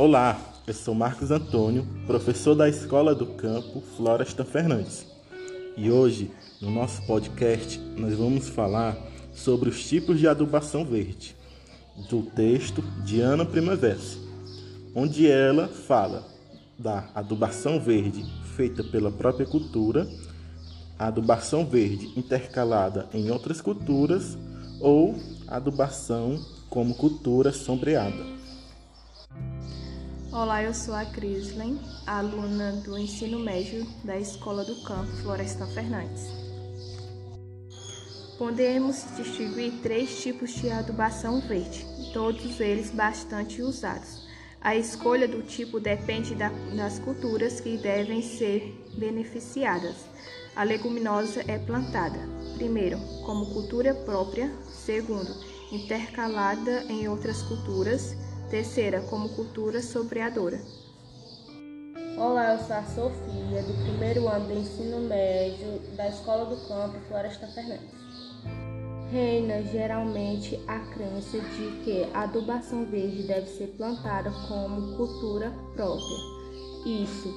Olá, eu sou Marcos Antônio, professor da Escola do Campo Floresta Fernandes. E hoje, no nosso podcast, nós vamos falar sobre os tipos de adubação verde, do texto de Ana Primavera, onde ela fala da adubação verde feita pela própria cultura, adubação verde intercalada em outras culturas ou adubação como cultura sombreada. Olá, eu sou a Crislen, aluna do ensino médio da Escola do Campo Florestan Fernandes. Podemos distinguir três tipos de adubação verde, todos eles bastante usados. A escolha do tipo depende da, das culturas que devem ser beneficiadas. A leguminosa é plantada, primeiro, como cultura própria, segundo, intercalada em outras culturas Terceira, como cultura sobreadora. Olá, eu sou a Sofia, do primeiro ano do ensino médio da Escola do Campo Floresta Fernandes. Reina geralmente a crença de que a adubação verde deve ser plantada como cultura própria. Isso,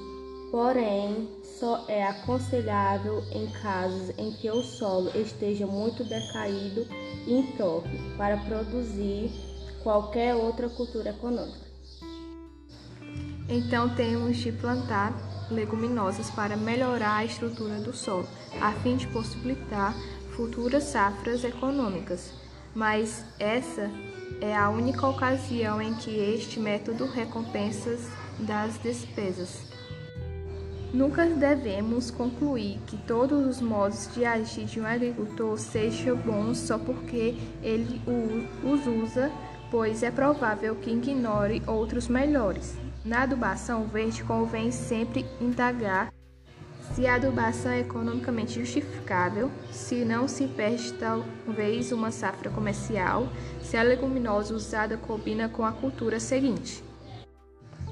porém, só é aconselhável em casos em que o solo esteja muito decaído e impróprio para produzir qualquer outra cultura econômica. Então temos de plantar leguminosas para melhorar a estrutura do solo, a fim de possibilitar futuras safras econômicas. Mas essa é a única ocasião em que este método recompensa das despesas. Nunca devemos concluir que todos os modos de agir de um agricultor sejam bons só porque ele os usa pois é provável que ignore outros melhores. Na adubação verde, convém sempre indagar se a adubação é economicamente justificável, se não se perde talvez uma safra comercial, se a leguminosa usada combina com a cultura seguinte.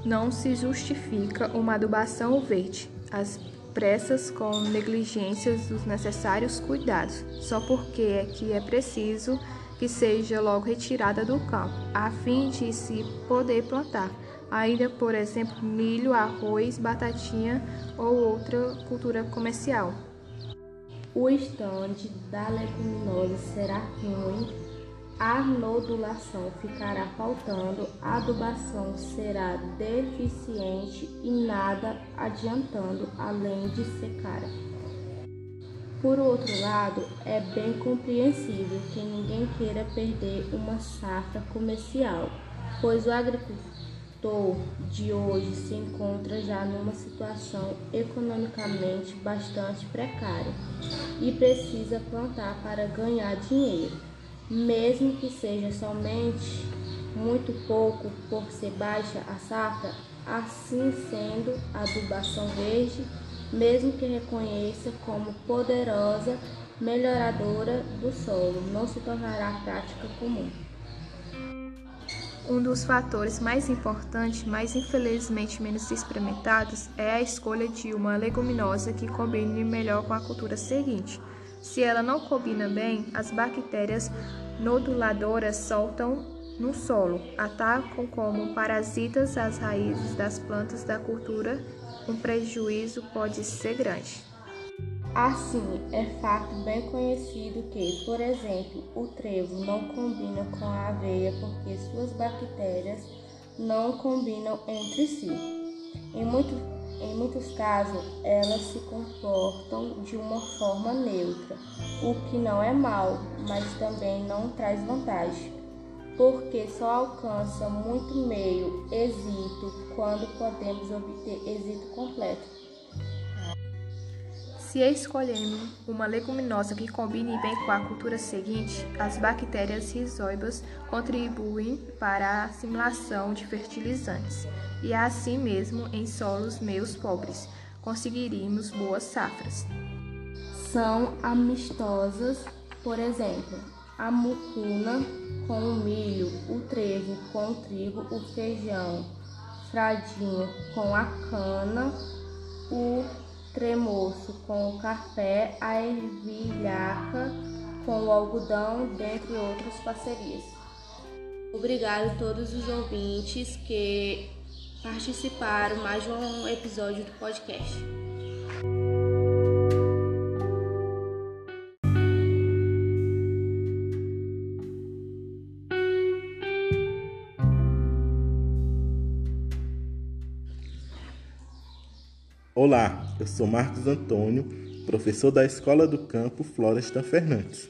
Não se justifica uma adubação verde, as pressas com negligências dos necessários cuidados, só porque é que é preciso que seja logo retirada do campo, a fim de se poder plantar. Ainda, por exemplo, milho, arroz, batatinha ou outra cultura comercial. O estande da leguminosa será ruim, a nodulação ficará faltando, a adubação será deficiente e nada adiantando, além de secar. Por outro lado, é bem compreensível que ninguém queira perder uma safra comercial, pois o agricultor de hoje se encontra já numa situação economicamente bastante precária e precisa plantar para ganhar dinheiro, mesmo que seja somente muito pouco por ser baixa a safra, assim sendo a adubação verde mesmo que reconheça como poderosa melhoradora do solo, não se tornará prática comum. Um dos fatores mais importantes, mas infelizmente menos experimentados, é a escolha de uma leguminosa que combine melhor com a cultura seguinte. Se ela não combina bem, as bactérias noduladoras soltam no solo, atacam como parasitas as raízes das plantas da cultura o prejuízo pode ser grande. Assim, é fato bem conhecido que, por exemplo, o trevo não combina com a aveia porque suas bactérias não combinam entre si. Em, muito, em muitos casos, elas se comportam de uma forma neutra, o que não é mal, mas também não traz vantagem porque só alcança muito meio êxito quando podemos obter êxito completo. Se escolhemos uma leguminosa que combine bem com a cultura seguinte, as bactérias rizóibas contribuem para a assimilação de fertilizantes e assim mesmo em solos meio pobres conseguiríamos boas safras. São amistosas, por exemplo, a mucuna com o milho, o trevo com o trigo, o feijão, fradinho com a cana, o tremoço com o café, a ervilhaca com o algodão, dentre outras parcerias. Obrigado a todos os ouvintes que participaram mais de um episódio do podcast. Olá, eu sou Marcos Antônio, professor da Escola do Campo Floresta Fernandes.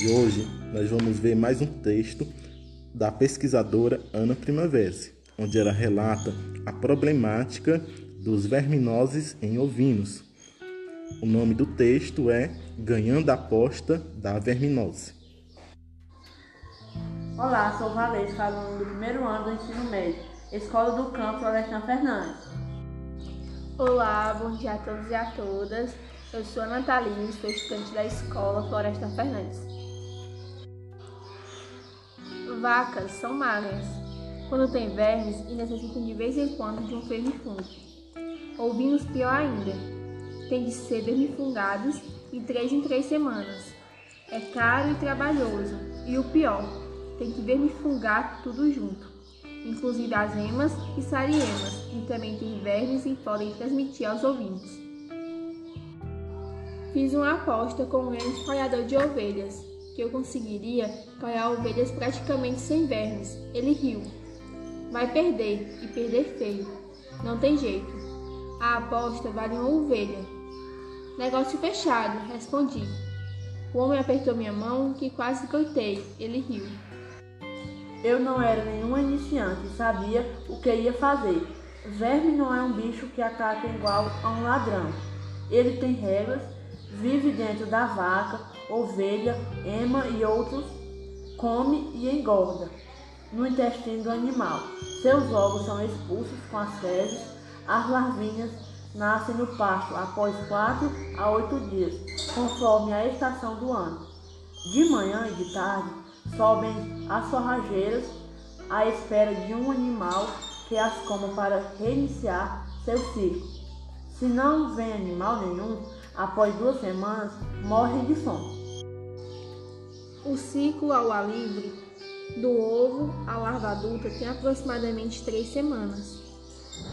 E hoje nós vamos ver mais um texto da pesquisadora Ana Primavera, onde ela relata a problemática dos verminoses em ovinos. O nome do texto é Ganhando a aposta da verminose. Olá, sou Valesca, aluno do primeiro ano do ensino médio, Escola do Campo Florestan Fernandes. Olá, bom dia a todos e a todas. Eu sou a Nataline, sou estudante da escola Floresta Fernandes. Vacas são magras, quando tem vermes e necessitam de vez em quando de um vermifugo. Ovinos pior ainda, tem de ser vermifungados de três em três semanas. É caro e trabalhoso, e o pior, tem que vermifungar tudo junto inclusive as emas e sariemas, e também tem vermes e podem transmitir aos ovinhos. Fiz uma aposta com um grande criador de ovelhas, que eu conseguiria criar ovelhas praticamente sem vermes. Ele riu. Vai perder, e perder feio. Não tem jeito. A aposta vale uma ovelha. Negócio fechado, respondi. O homem apertou minha mão, que quase coitei. Ele riu. Eu não era nenhuma iniciante e sabia o que ia fazer. Verme não é um bicho que ataca igual a um ladrão. Ele tem regras, vive dentro da vaca, ovelha, ema e outros, come e engorda no intestino do animal. Seus ovos são expulsos com as fezes, as larvinhas nascem no pasto após quatro a oito dias, conforme a estação do ano. De manhã e de tarde, sobem as forrageiras à espera de um animal que as coma para reiniciar seu ciclo. Se não vem animal nenhum, após duas semanas, morrem de fome. O ciclo ao ar livre, do ovo à larva adulta, tem aproximadamente três semanas.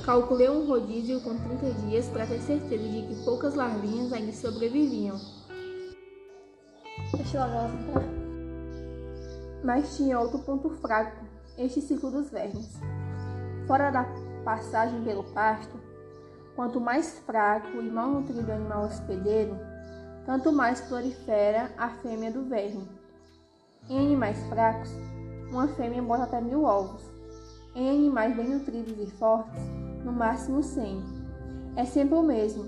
Calculei um rodízio com 30 dias para ter certeza de que poucas larvinhas ainda sobreviviam. Deixa eu mas tinha outro ponto fraco, este ciclo dos vermes. Fora da passagem pelo pasto, quanto mais fraco e mal nutrido o animal hospedeiro, tanto mais prolifera a fêmea do verme. Em animais fracos, uma fêmea bota até mil ovos. Em animais bem nutridos e fortes, no máximo cem. É sempre o mesmo.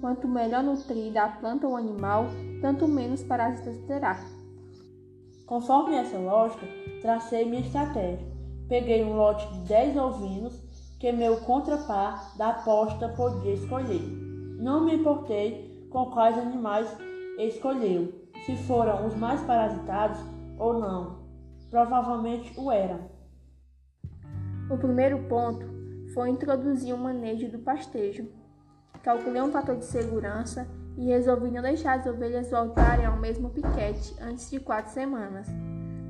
Quanto melhor nutrida a planta ou animal, tanto menos parasitas terá. Conforme essa lógica, tracei minha estratégia. Peguei um lote de 10 ovinos que meu contrapar da aposta podia escolher. Não me importei com quais animais escolheu, se foram os mais parasitados ou não. Provavelmente o eram. O primeiro ponto foi introduzir o manejo do pastejo. Calculei um fator de segurança e resolvi não deixar as ovelhas voltarem ao mesmo piquete antes de quatro semanas.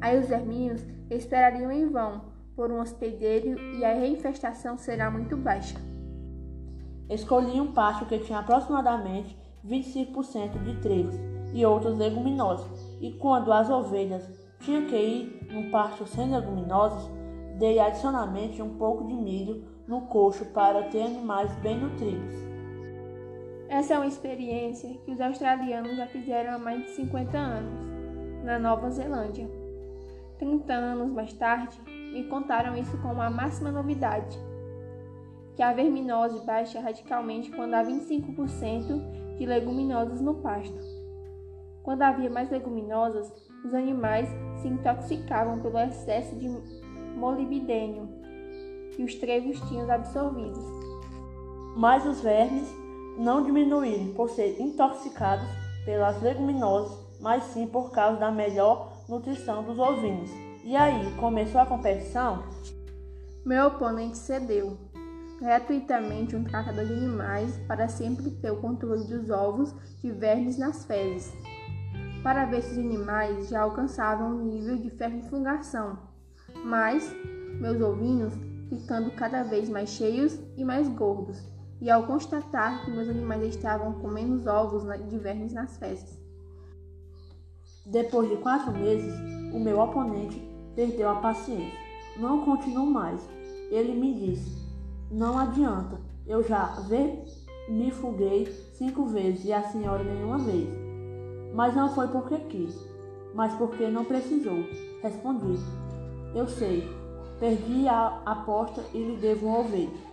Aí os verminhos esperariam em vão por um hospedeiro e a reinfestação será muito baixa. Escolhi um pasto que tinha aproximadamente 25% de trigos e outros leguminosos, e quando as ovelhas tinham que ir num pasto sem leguminosas, dei adicionalmente um pouco de milho no coxo para ter animais bem nutridos. Essa é uma experiência que os australianos já fizeram há mais de 50 anos, na Nova Zelândia. 30 anos mais tarde, me contaram isso como a máxima novidade, que a verminose baixa radicalmente quando há 25% de leguminosas no pasto. Quando havia mais leguminosas, os animais se intoxicavam pelo excesso de molibdênio que os trevos tinham absorvidos. Mas os vermes não diminuírem por ser intoxicados pelas leguminosas, mas sim por causa da melhor nutrição dos ovinos. E aí, começou a competição? Meu oponente cedeu gratuitamente um tratador de animais para sempre ter o controle dos ovos de vermes nas fezes, para ver se os animais já alcançavam o nível de fermifungação. Mas meus ovinhos ficando cada vez mais cheios e mais gordos, e ao constatar que meus animais estavam com menos ovos de vermes nas fezes. Depois de quatro meses, o meu oponente perdeu a paciência. Não continuo mais. Ele me disse: Não adianta, eu já me fuguei cinco vezes e a senhora nenhuma vez. Mas não foi porque quis, mas porque não precisou. Respondi: Eu sei, perdi a aposta e lhe devo um ovelho.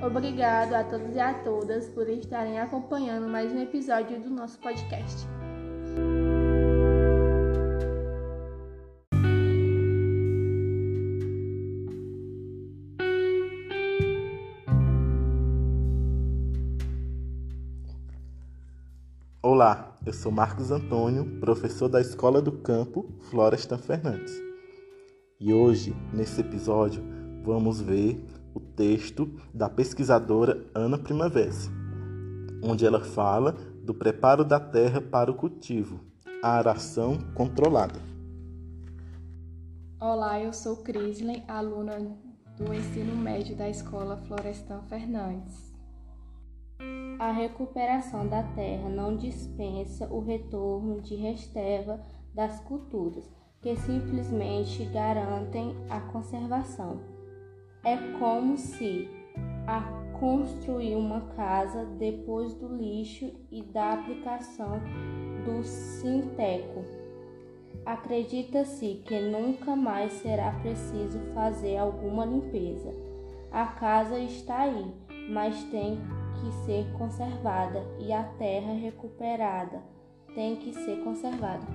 Obrigado a todos e a todas por estarem acompanhando mais um episódio do nosso podcast. Olá, eu sou Marcos Antônio, professor da Escola do Campo Florestan Fernandes. E hoje, nesse episódio, vamos ver o texto da pesquisadora Ana Primavera, onde ela fala do preparo da terra para o cultivo, a aração controlada. Olá, eu sou Crisley, aluna do ensino médio da Escola Florestan Fernandes. A recuperação da terra não dispensa o retorno de reserva das culturas, que simplesmente garantem a conservação. É como se a construir uma casa depois do lixo e da aplicação do sinteco. Acredita-se que nunca mais será preciso fazer alguma limpeza. A casa está aí, mas tem que ser conservada e a terra recuperada tem que ser conservada.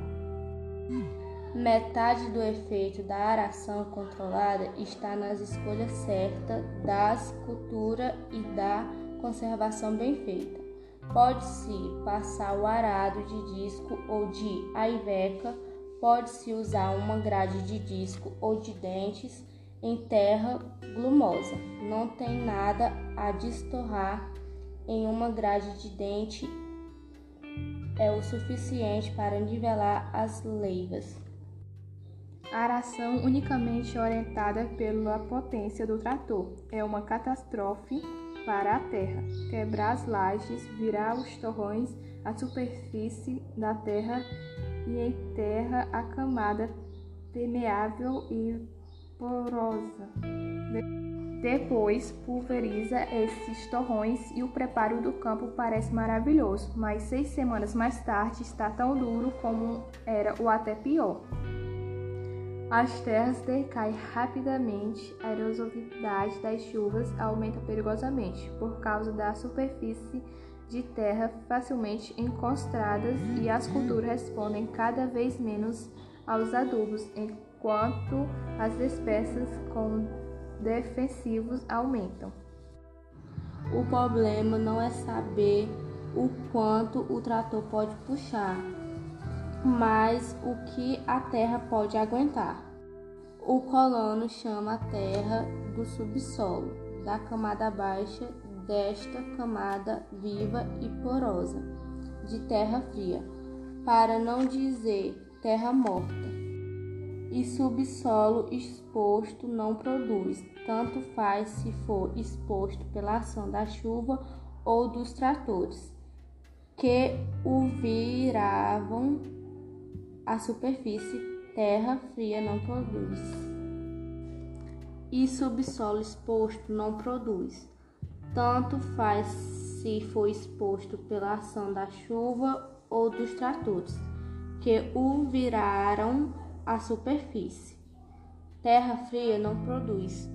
Metade do efeito da aração controlada está nas escolhas certas das culturas e da conservação bem feita. Pode-se passar o arado de disco ou de aiveca, pode-se usar uma grade de disco ou de dentes em terra glumosa. Não tem nada a distorrar em uma grade de dente é o suficiente para nivelar as leivas. Aração unicamente orientada pela potência do trator é uma catástrofe para a terra. Quebrar as lajes, virar os torrões, a superfície da terra e enterra a camada permeável e porosa. Depois pulveriza esses torrões e o preparo do campo parece maravilhoso, mas seis semanas mais tarde está tão duro como era ou até pior. As terras decaem rapidamente, a erosividade das chuvas aumenta perigosamente por causa da superfície de terra facilmente encostradas e as culturas respondem cada vez menos aos adubos, enquanto as espécies com defensivos aumentam. O problema não é saber o quanto o trator pode puxar, mas o que a terra pode aguentar. O colono chama a terra do subsolo, da camada baixa desta camada viva e porosa, de terra fria, para não dizer terra morta. E subsolo exposto não produz, tanto faz se for exposto pela ação da chuva ou dos tratores, que o viravam a superfície, terra fria não produz. E subsolo exposto não produz, tanto faz se for exposto pela ação da chuva ou dos tratores, que o viraram a superfície. Terra fria não produz.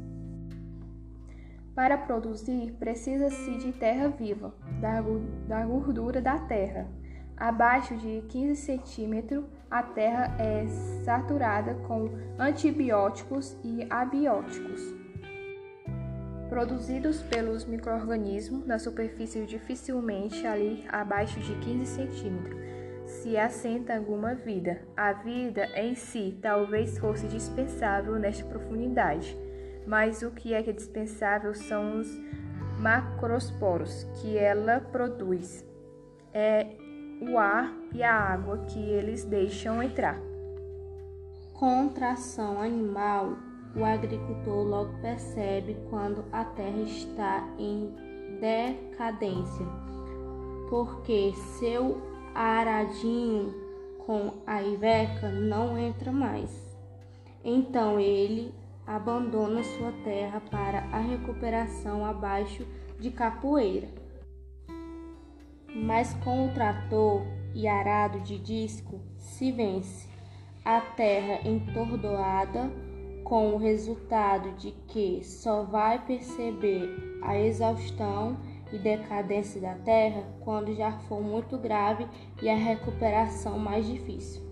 Para produzir, precisa-se de terra viva, da gordura da terra. Abaixo de 15 centímetros, a terra é saturada com antibióticos e abióticos. Produzidos pelos micro-organismos na superfície dificilmente ali abaixo de 15 centímetros se assenta alguma vida. A vida em si talvez fosse dispensável nesta profundidade, mas o que é que é dispensável são os macrosporos que ela produz. É o ar e a água que eles deixam entrar. Contração animal o agricultor logo percebe quando a terra está em decadência, porque seu aradinho com a Iveca não entra mais. Então ele abandona sua terra para a recuperação abaixo de capoeira. Mas com o trator e arado de disco se vence a terra entordoada, com o resultado de que só vai perceber a exaustão e decadência da terra quando já for muito grave e a recuperação mais difícil.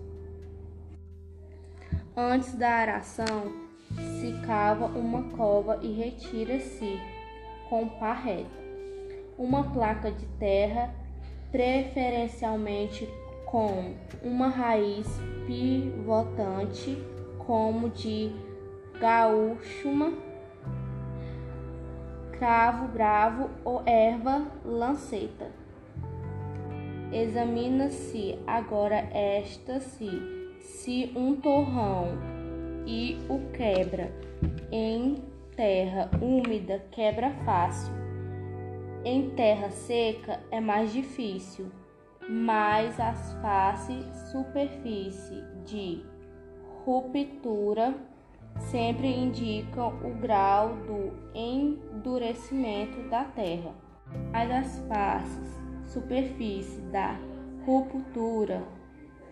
Antes da aração, se cava uma cova e retira-se com pá uma placa de terra, preferencialmente com uma raiz pivotante, como de gaúchuma, cravo bravo ou erva lanceta. Examina-se agora esta-se se um torrão e o quebra em terra úmida quebra fácil. Em terra seca é mais difícil, mas as faces superfície de ruptura sempre indicam o grau do endurecimento da terra. Mas as faces superfície da ruptura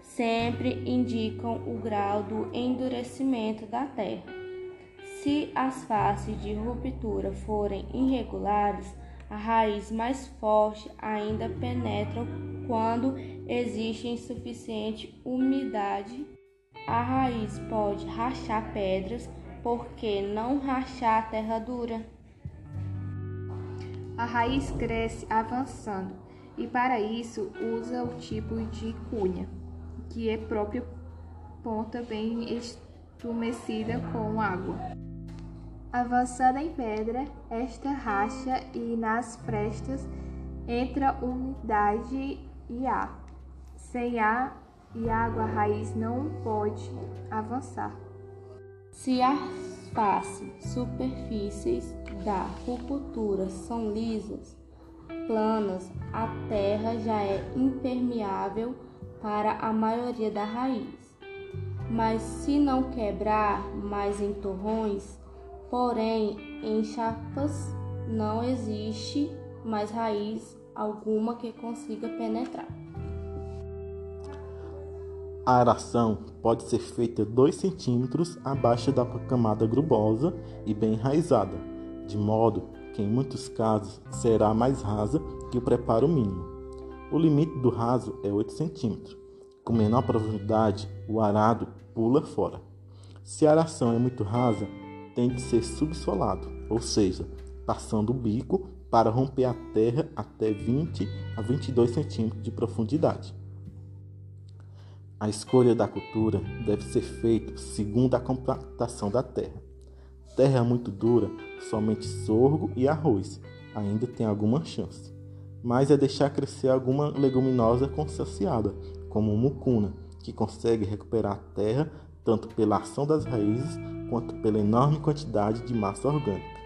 sempre indicam o grau do endurecimento da terra. Se as faces de ruptura forem irregulares, a raiz mais forte ainda penetra quando existe insuficiente umidade. A raiz pode rachar pedras, porque não rachar a terra dura? A raiz cresce avançando e para isso usa o tipo de cunha que é própria ponta bem estrumecida com água. Avançando em pedra, esta racha e nas frestas entra umidade e ar. Sem ar e água, a raiz não pode avançar. Se as faces superfícies da ruptura são lisas, planas, a terra já é impermeável para a maioria da raiz. Mas se não quebrar mais em torrões, porém em chapas, não existe mais raiz alguma que consiga penetrar. A aração pode ser feita 2 centímetros abaixo da camada grumosa e bem enraizada, de modo que em muitos casos será mais rasa que o preparo mínimo. O limite do raso é 8 cm. Com menor profundidade, o arado pula fora. Se a aração é muito rasa, tem de ser subsolado, ou seja, passando o bico para romper a terra até 20 a 22 cm de profundidade. A escolha da cultura deve ser feita segundo a compactação da terra. Terra muito dura, somente sorgo e arroz ainda tem alguma chance mas é deixar crescer alguma leguminosa consociada, como mucuna, que consegue recuperar a terra tanto pela ação das raízes quanto pela enorme quantidade de massa orgânica,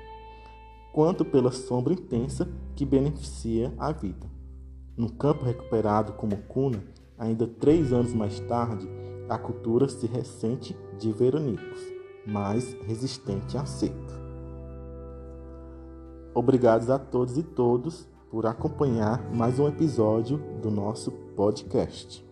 quanto pela sombra intensa que beneficia a vida. No campo recuperado com mucuna, ainda três anos mais tarde, a cultura se ressente de veronicos, mais resistente à seca. Obrigados a todos e todos por acompanhar mais um episódio do nosso podcast.